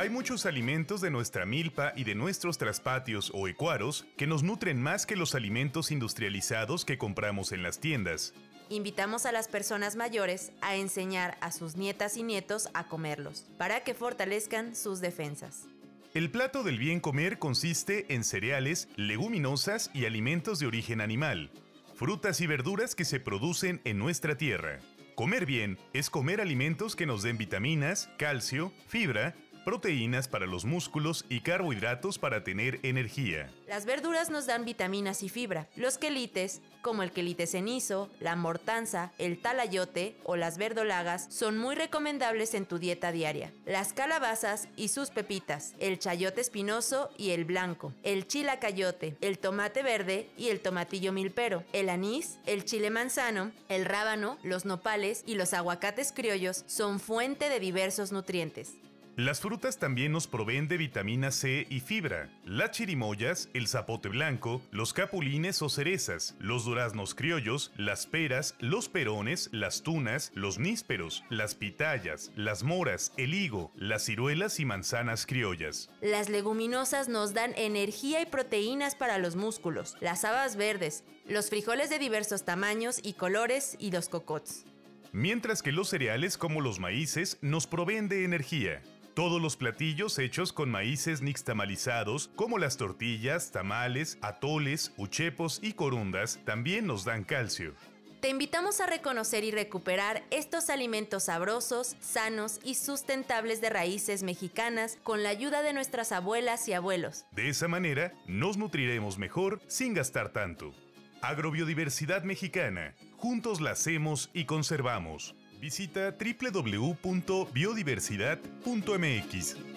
Hay muchos alimentos de nuestra milpa y de nuestros traspatios o ecuaros que nos nutren más que los alimentos industrializados que compramos en las tiendas. Invitamos a las personas mayores a enseñar a sus nietas y nietos a comerlos, para que fortalezcan sus defensas. El plato del bien comer consiste en cereales, leguminosas y alimentos de origen animal, frutas y verduras que se producen en nuestra tierra. Comer bien es comer alimentos que nos den vitaminas, calcio, fibra, proteínas para los músculos y carbohidratos para tener energía. Las verduras nos dan vitaminas y fibra. Los quelites, como el quelite cenizo, la mortanza, el talayote o las verdolagas, son muy recomendables en tu dieta diaria. Las calabazas y sus pepitas, el chayote espinoso y el blanco, el chilacayote, el tomate verde y el tomatillo milpero, el anís, el chile manzano, el rábano, los nopales y los aguacates criollos son fuente de diversos nutrientes. Las frutas también nos proveen de vitamina C y fibra. Las chirimoyas, el zapote blanco, los capulines o cerezas, los duraznos criollos, las peras, los perones, las tunas, los nísperos, las pitayas, las moras, el higo, las ciruelas y manzanas criollas. Las leguminosas nos dan energía y proteínas para los músculos, las habas verdes, los frijoles de diversos tamaños y colores y los cocots. Mientras que los cereales como los maíces nos proveen de energía. Todos los platillos hechos con maíces nixtamalizados, como las tortillas, tamales, atoles, uchepos y corundas, también nos dan calcio. Te invitamos a reconocer y recuperar estos alimentos sabrosos, sanos y sustentables de raíces mexicanas con la ayuda de nuestras abuelas y abuelos. De esa manera, nos nutriremos mejor sin gastar tanto. Agrobiodiversidad mexicana. Juntos la hacemos y conservamos. Visita www.biodiversidad.mx.